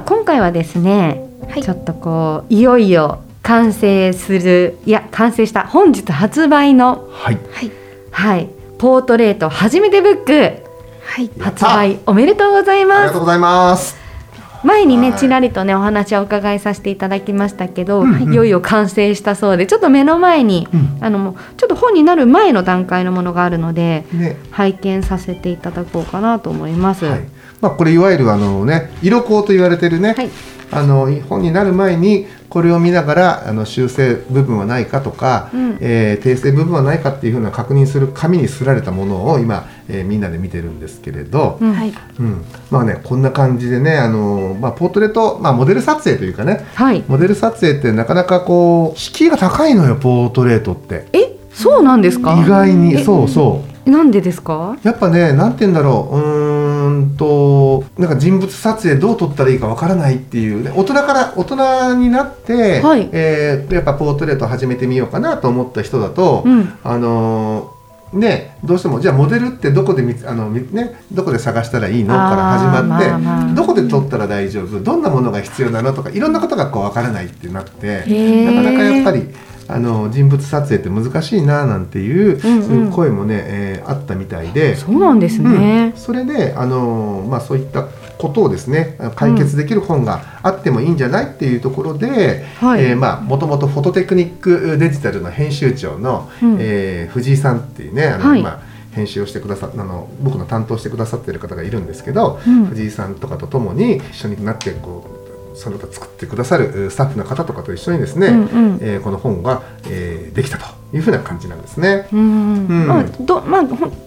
今回はですね、はいちょっとこういよいよ完成するいや完成した本日発売のはい。はい。はいポートレート初めてブックはい。発売おめでとうございありますがとうございます。前にねはいちらりとねお話をお伺いさせていただきましたけど、いよいよ完成したそうでちょっと目の前に、うんあのもうちょっと本になる前の段階のものがあるのでね。拝見させていただこうかなと思います。はい。まあこれいわゆるあのね色光と言われてるね、はい。あの本になる前にこれを見ながらあの修正部分はないかとか、うん。えー訂正部分はないかっていうふうな確認する紙にすられたものを今、えーみんなで見てるんですけれど、うん。はい。うん、まあねこんな感じでねあの、まあ、ポートレート、まあ、モデル撮影というかねはい。モデル撮影ってなかなかこう敷居が高いのよポートレートって。え？そうなんですか？意外に。え？そうそうなんでですか？やっぱねなんて言うんだろう。うーんとなんか人物撮影どう撮ったらいいかわからないっていう、ね、大人から大人になって、はい。えーやっぱポートレート始めてみようかなと思った人だと、うん。あのーね、どうしてもじゃあモデルってどこであの、みね、どこで探したらいいの？から始まって、まあまあどこで撮ったら大丈夫？どんなものが必要なの？とかいろんなことがこう分からないってなってー。なかなかやっぱりあの人物撮影って難しいななんていうう声もね、えーあったみたいで。そうなんですね。うん、それで、あのーまあ、そういったことをですね解決できる本があってもいいんじゃないっていうところで、もともとフォトテクニックデジタルの編集長の、うん。えー藤井さんっていうねあの、はい。まあ、編集をしてくださあの僕の担当してくださっている方がいるんですけど、うん。藤井さんとかと共に一緒になってこうその他作ってくださるスタッフの方とかと一緒にですね、うんうん。えーこの本が、えーできたというふうな感じなんですね。うんうん。まあどまあ、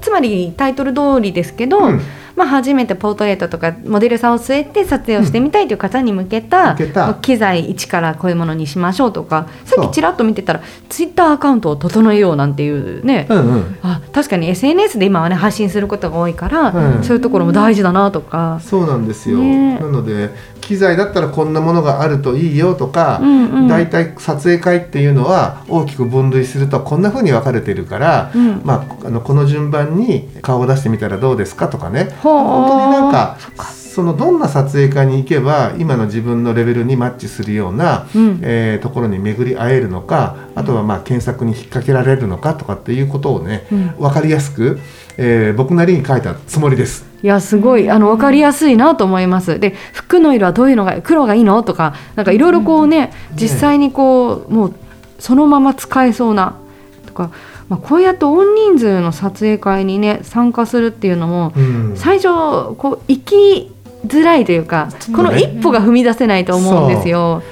つまりタイトル通りですけど、うん。まあ、初めてポートレートとかモデルさんを据えて撮影をしてみたいという方に向けた,、機材一からこういうものにしましょうとかさっきちらっと見てたらツイッターアカウントを整えようなんていうね、うんうん。あ確かに SNS で今はね発信することが多いから、うん。そういうところも大事だなとか。そうなんですよ、ね。なので機材だったらこんなものがあるといいよとか、うんうん。だいたい撮影会っていうのは大きく分類するとこんな風に分かれてるから、うん。まあ、あのこの順番に顔を出してみたらどうですかとかね。本当になんかそっか。そのどんな撮影会に行けば今の自分のレベルにマッチするような、うん。えーところに巡り会えるのかあとはまあ検索に引っ掛けられるのかとかっていうことをね、うん。分かりやすく、えー僕なりに書いたつもりです。いやすごいあの分かりやすいなと思います。で服の色はどういうのが黒がいいのとかなんかいろいろこうね、実際にこうもうそのまま使えそうなとか、まあ、こうやって大人数の撮影会にね参加するっていうのも、うん。最初こう行きづらいというか、この一歩が踏み出せないと思うんですよ。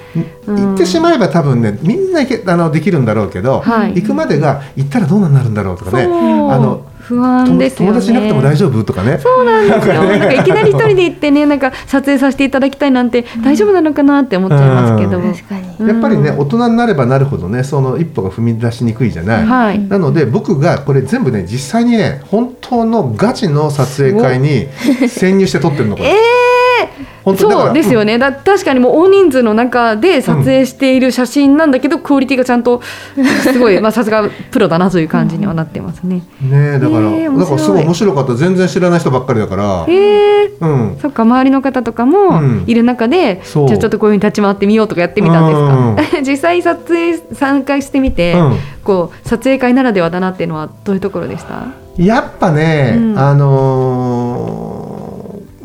う。ん。行ってしまえば多分ねみんなあのできるんだろうけど、はい。行くまでが行ったらどうなるんだろうとかね。あの不安友ですよね。友達いなくても大丈夫とかねそうなんですよ。なんかいきなり一人で行ってね、なんか撮影させていただきたいなんて大丈夫なのかなって思っちゃいますけど。うん確かに。うんやっぱりね大人になればなるほどねその一歩が踏み出しにくいじゃない。はい。なので僕がこれ全部ね実際にね本当のガチの撮影会に潜入して撮ってるのこれ。本当そうですよね。だ確かにもう大人数の中で撮影している写真なんだけど、クオリティがちゃんとすごい まあさすがプロだなという感じにはなってますね。うんねえだから、えーからすごい面白かった全然知らない人ばっかりだから。へえ。うん。そっか周りの方とかもうんいる中で、じゃあちょっとこういうふうに立ち回ってみようとかやってみたんですか？実際撮影参加してみて、うんこう撮影会ならではだなっていうのはどういうところでした？やっぱね、うんあのー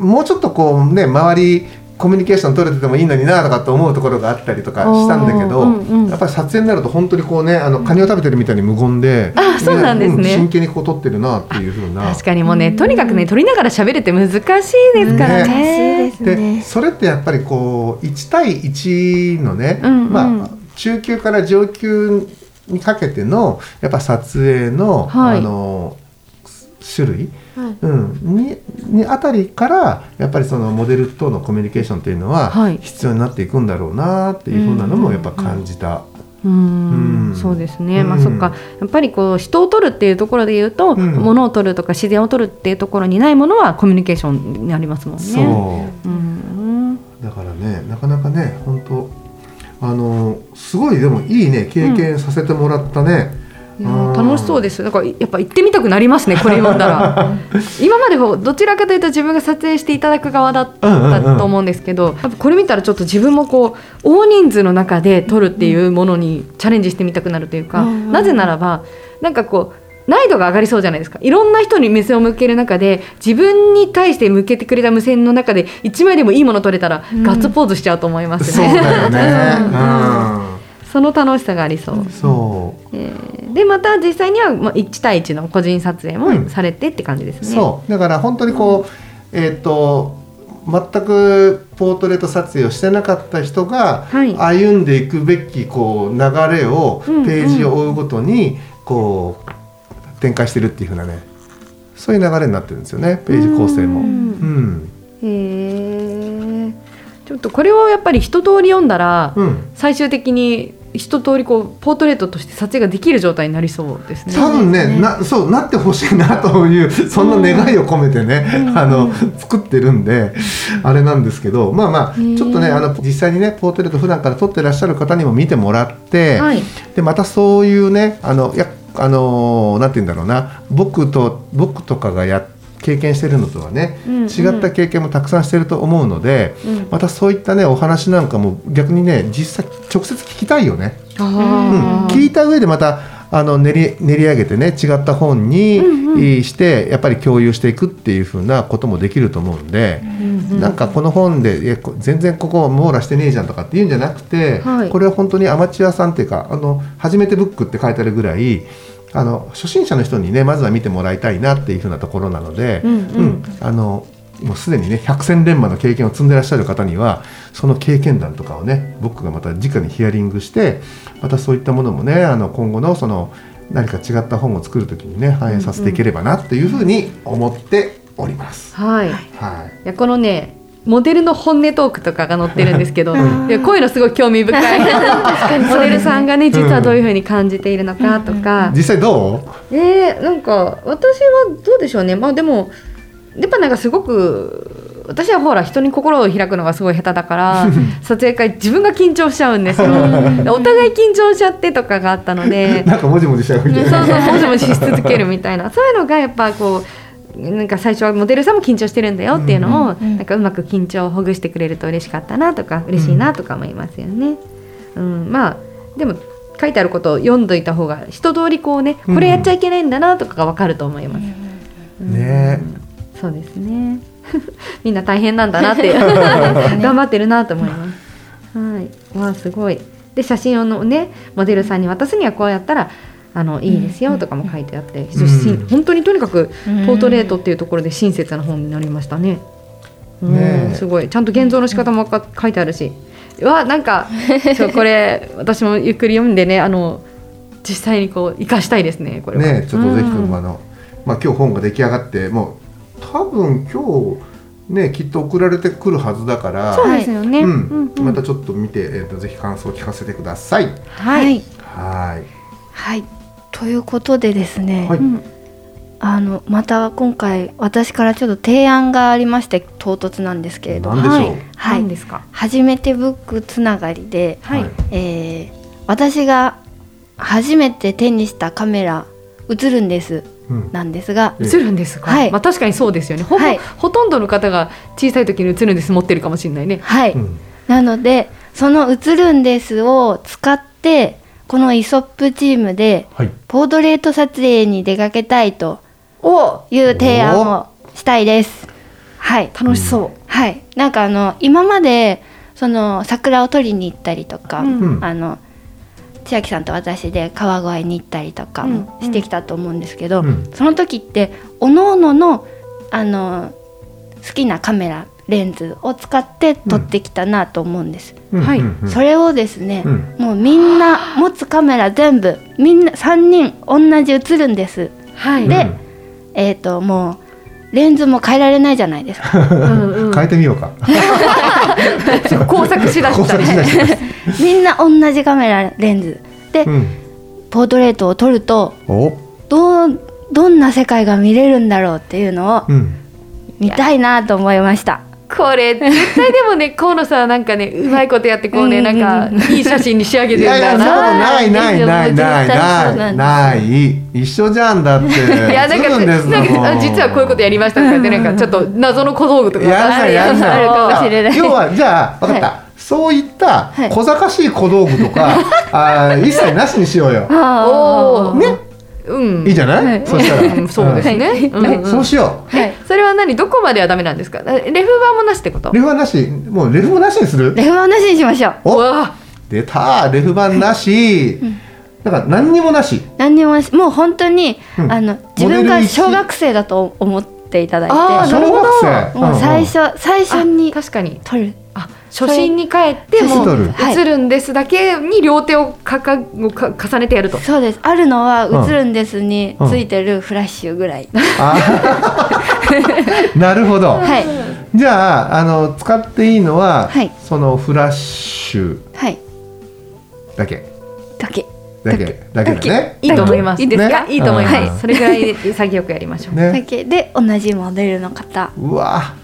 もうちょっとこうね周りコミュニケーション取れててもいいのになとかって思うところがあったりとかしたんだけど、うんうんやっぱぱり撮影になると本当にこうねあのカニを食べてるみたいに無言で、あそうなんですね。真剣にこう撮ってるなっていうふうな。確かにもうねとにかくね撮りながら喋るって難しいですからね。難しいですでね。それってやっぱりこう1対1のね、うんうん。まあ中級から上級にかけてのやっぱ撮影の、はい。あの種類、はい。うん、ににあたりからやっぱりそのモデルとのコミュニケーションっていうのははい。必要になっていくんだろうなっていうふうなのもやっぱ感じた。うーん。うん。そうですね、まあうんそっか。やっぱりこう人を取るっていうところで言うと、うん。物を取るとか自然を取るっていうところにないものはコミュニケーションになりますもんね。そう。うん。だからねなかなかね本当あのすごいでもいいね経験させてもらったね。いやー楽しそうです。なんかやっぱ行ってみたくなりますねこれ読んだら。今までこうどちらかというと自分が撮影していただく側だったと思うんですけど、やっぱこれ見たらちょっと自分もこう大人数の中で撮るっていうものにチャレンジしてみたくなるというか、うんなぜならばなんかこう難易度が上がりそうじゃないですか。いろんな人に目線を向ける中で自分に対して向けてくれた無線の中で1枚でもいいもの撮れたらうん。ガッツポーズしちゃうと思いますそうね。だよね。うんその楽しさがありそう。う。ん、そえーでまた実際にはまあ1対1の個人撮影もされてって感じですう、ね。そう。だから本当にこうえっ、と全くポートレート撮影をしてなかった人がはい。歩んでいくべきこう流れをペうんうん。ージを追うごとにこう展開してるっていう風なね。そういう流れになってるんですよね。ページ構成も。ううん。ん、へえちょっとこれをやっぱり一通り読んだら、うん。最終的に一通りこうポートレートとして撮影ができる状態になりそうですね。多分ねなそうなってほしいなというそんな願いを込めてね、あの作ってるんであれなんですけどまあまあちょっとねあの実際にねポートレート普段から撮ってらっしゃる方にも見てもらって、はい。でまたそういうねあのやあのなんて言うんだろうな僕と僕とかがや経験してるのとはね、うんうん。違った経験もたくさんしてると思うので、うん。またそういったねお話なんかも逆にね実際直接聞きたいよね。うん。聞いた上でまたあの練り練り上げてね違った本に、うんうん。えーしてやっぱり共有していくっていう風なこともできると思うんで、うんなんかこの本で全然ここ網羅してねえじゃんとかって言うんじゃなくて、はい。これは本当にアマチュアさんっていうかあの初めてブックって書いてあるぐらいあの初心者の人にねまずは見てもらいたいなっていう風なところなので、うんうんあのもうすでにね百戦錬磨の経験を積んでらっしゃる方にはその経験談とかをね僕がまた直にヒアリングしてまたそういったものもねあの今後のその何か違った本を作る時にね反映させていければなっていうふうに思っております。はい。いはいやこのねモデルの本音トークとかが載ってるんですけど、んいやこういうのすごい興味深い。モデルさんがね実はどういうふうに感じているのかとか、実際どう？えー、なんか私はどうでしょうね。まあでもやっぱなんかすごく私はほら人に心を開くのがすごい下手だから 撮影会自分が緊張しちゃうんですよ。お互い緊張しちゃってとかがあったので。なんかもじもじしちゃうみたいな。そうそうもしもしし続けるみたいな。そういうのがやっぱこうなんか最初はモデルさんも緊張してるんだよっていうのを、うんうんなんかうまく緊張をほぐしてくれると嬉しかったなとか嬉しいなとか思いますよね。うん、まあでも書いてあることを読んどいた方が一通りこうねこれやっちゃいけないんだなとかがわかると思います。ねそうですね。みんな大変なんだなって頑張ってるなと思います。はい。わあすごい。で写真をのねモデルさんに渡すにはこうやったらあのいいですよとかも書いてあって、本当にとにかくうんポートレートっていうところで親切な本になりましたね。うんねえすごいちゃんと現像の仕方もか書いてあるし、うわなんか そうこれ私もゆっくり読んでねあの実際にこう生かしたいですねこれは。ねちょっとぜひとあの、まあ今日本が出来上がってもう多分今日ねきっと送られてくるはずだから。そうですよね。うんうんうんまたちょっと見て、えー、とぜひ感想を聞かせてください。はい。はい。はい。ということでですね、はいうんあのまた今回私からちょっと提案がありまして唐突なんですけれどなんでしょう。はいはい何ですか？初めてブックつながりで、はい。はいえー私が初めて手にしたカメラ映るんですうんなんですが、え映るんですか？はいまあ確かにそうですよね。ほぼ、はいほとんどの方が小さい時に映るんです持ってるかもしれないね。はい、うんなのでその映るんですを使ってこのイソップチームではい。ポートレート撮影に出かけたいとお。いう提案をしたいです。はい、楽しそう。はい、なんかあの今までその桜を撮りに行ったりとか、うん。うん。あの千秋さんと私で川越に行ったりとかもしてきたと思うんですけど、うん。その時っておのおののあの好きなカメラレンズを使って撮ってきたなと思うんです、うん。はい。それをですね、うん。もうみんな持つカメラ全部みんな3人同じ写るんです。はい。でえっ、ともうレンズも変えられないじゃないですか。うんうん。変えてみようか。工作しだ工したね。みんな同じカメラレンズ。で、うん。ポートレートを撮るとお。どうどんな世界が見れるんだろうっていうのをうん。見たいなと思いました。これ絶対でもね 河野さんなんかねうまいことやってこうねうんなんかいい写真に仕上げてるんだいやいや、ないないないないなない。一緒じゃんだって。いやなんか映るんですなんかあ実はこういうことやりましたとかってなんかちょっと謎の小道具とかあるいやんない。あるかもしれない。要はじゃあ分かった、はそういったはい。小賢しい小道具とか、あー一切なしにしようよ。ね、うん。いいじゃない、はい。そしたら、うんそうですね。はい。うん。うんそうしよはい、それは何？どこまではダメなんですか？レフ板もなしってこと？う。レフ板なし、もうレフもなしにする？レフ板なしにしましょう。お、出た、レフ板なし。だから何にもなし。何にもし。もう本当に、うん。あの自分モデル一が小学生だと思っていただいて。あーなるほど小学生。もう最初、最初あに確かに。撮る。あ初心に帰っても映るんですだけに両手をかかをか重ねてやると。そうです。あるのはうん。映るんですについてるフラッシュぐらい、あ なるほど。はい。じゃあ、あの使っていいのは、はい。そのフラッシュ。はい。だけ。だけ。だけ、だけだね。いいと思います。いいですか？やいいと思います、はい。それぐらいで潔くやりましょう、だね。けで同じモデルの方。うわ。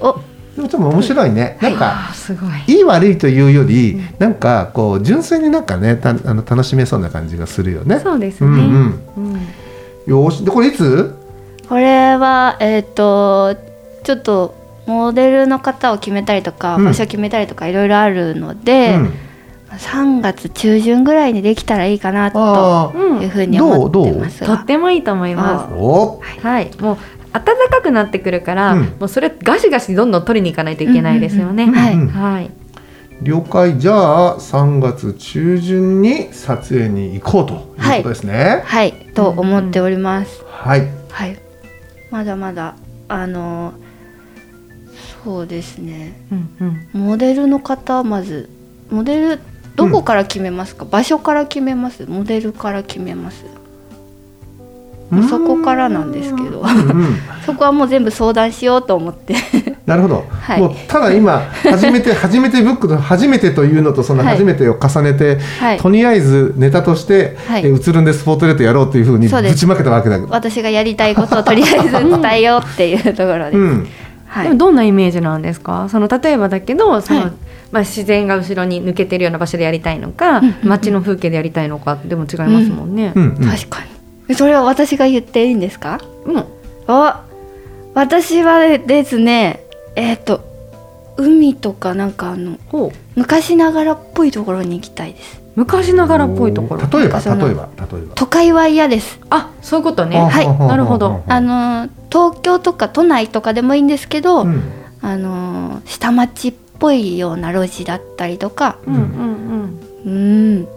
をでもちょっと面白いね。なんか。あーすごいいい悪いというより、なんかこう純粋になんかねたあの楽しめそうな感じがするよね。そうですね、うんうん。うんよーしでこれいつ？これはえっ、とちょっとモデルの方を決めたりとか、うん場所決めたりとかいろいろあるので、うん3月中旬ぐらいにできたらいいかなとあうんいうふうに思ってますとがってもいいと思いあ。まお。すはいもう暖かくなってくるから、うん。もうそれガシガシどんどん取りに行かないといけないですよね、うんうんうんはいはい。了解。じゃあ3月中旬に撮影に行こうということですね。はい。と思っております、はい。はい。まだまだあのそうですね。うんうん。モデルの方まずモデルどこから決めますか、場所から決めます？モデルから決めます？うんそこからなんですけどうんうん。そこはもう全部相談しようと思って なるほど。はいもうただ今初めて初めてブックの初めてというのとそのはい初めてを重ねて、はいとりあえずネタとして、はいえ映るんですポートレートやろうというふうにぶちまけたわけだけど。私がやりたいことをとりあえず伝えようっていうところです、うん。はいでもどんなイメージなんですか？その例えばだけどその、はいまあ、自然が後ろに抜けてるような場所でやりたいのか、うんうんうん街の風景でやりたいのかでも違いますもんね。うんうん。確かにそれは私が言っていいんですか？うん。お私はですねえっ、と海とかなんかあの昔ながらっぽいところに行きたいです。昔ながらっぽいところ。例えば例えば例えば。都会は嫌です。あそういうことね。あはい。なるほど。あの東京とか都内とかでもいいんですけど、うん。あの下町っぽいような路地だったりとか。うんうんうん。うん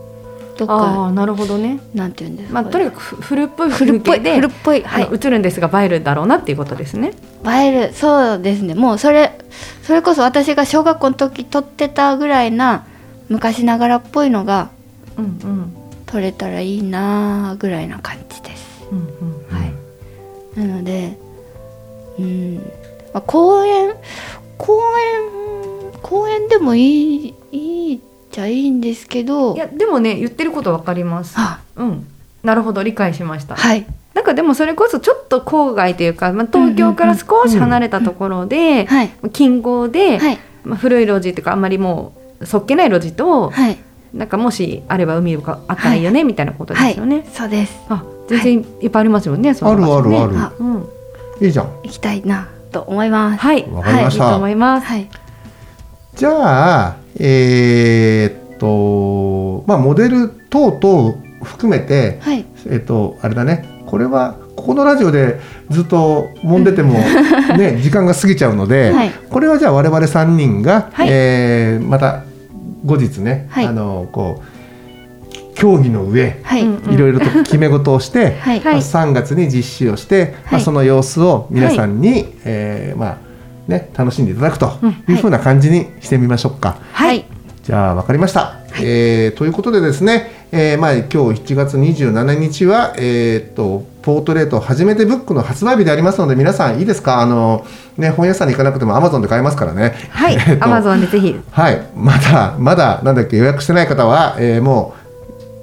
とあかあなるほどね。なんていうんですか、まあとにかくふ古っぽい古っぽい風景で古っぽいはい。映るんですが映えるだろうなっていうことですね。映えるそうですね。もうそれそれこそ私が小学校の時撮ってたぐらいな昔ながらっぽいのがうんうん撮れたらいいなぐらいな感じです。うんうん。はい。なのでうん、まあ、公園公園公園でもいいいいいいんですけどいやでもね言ってることわかります。あうん。なるほど理解しました。はい。なんかでもそれこそちょっと郊外というか、まあ、東京から少し離れたところで、はい。近郊で、はい。まあ、古い路地というかあんまりもうそっけない路地と、はい。なんかもしあれば海があったらいいよね、みたいなことですよね。そうです。あ全然い。っぱいありますよね。そあるの場所。ねあるある。あうん、いいじゃん。行きたいなと思います。はい、わかりました。はいいいと思います。はい。じゃあえーっとまあモデル等々含めてはい。えっとあれだね。これはここのラジオでずっと揉んでても ね時間が過ぎちゃうので、はい。これはじゃあ我々3人が、はい。えーまた後日ね、はい。あのこう協議の上、はい、いろいろと決め事をして、はい。はいまあ3月に実施をして、まあ、はいその様子を皆さんに、えーまあね、楽しんでいただくというふうな感じにしてみましょうか。はい、じゃあ分かりました。えーということでですね、えーまあ、今日7月27日は、えー、とポートレート初めてブックの発売日でありますので皆さんいいですか？あの、ね、本屋さんに行かなくてもアマゾンで買えますからね。はい アマゾンでぜひはい、まだまだなんだっけ予約してない方は、えーもう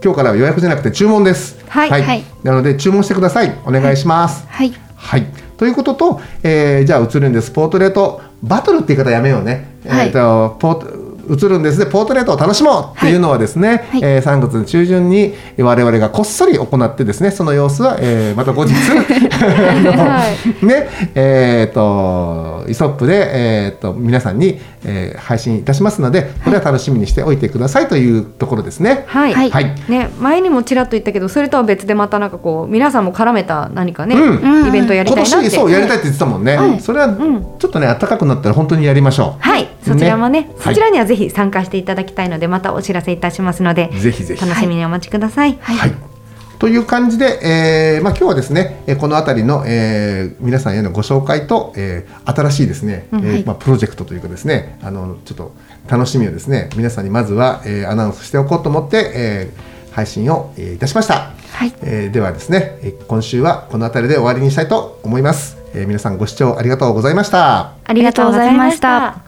今日からは予約じゃなくて注文です。はいはいなので注文してください。お願いします。はい、はい。ということと、えーじゃあ映るんですポートレートバトルって言い方やめようね。はいえーとポート映るんですでポートレートを楽しもうっていうのはですね、はい。えー3月の中旬に我々がこっそり行ってですねその様子は、えーまた後日 ねえー、とイソップで、えー、と皆さんに、えー配信いたしますのでこれは楽しみにしておいてくださいというところですね。はい、はい。はい。ね、前にもちらっと言ったけどそれとは別でまたなんかこう皆さんも絡めた何かね、うん。イベントやり今たいなって。年そうやりたいって言ってたもんね、はい。それはんちょっとね暖かくなったら本当にやりましょう。はい。そちらもねね。そちらにはぜひ参加していただきたいのでまたお知らせいたしますのでぜひぜひ。楽しみにお待ちください、はい。という感じで、えーまあ、今日はですね、えーこの辺りの、えー皆さんへのご紹介と、えー新しいですね、えーはい。まあ、プロジェクトというかですねあのちょっと楽しみをですね皆さんにまずは、えーアナウンスしておこうと思って、えー配信を、えーいたしました、はい。えーではですね、えー今週はこの辺りで終わりにしたいと思います、えー皆さんご視聴ありがとうございました。ありがとうございました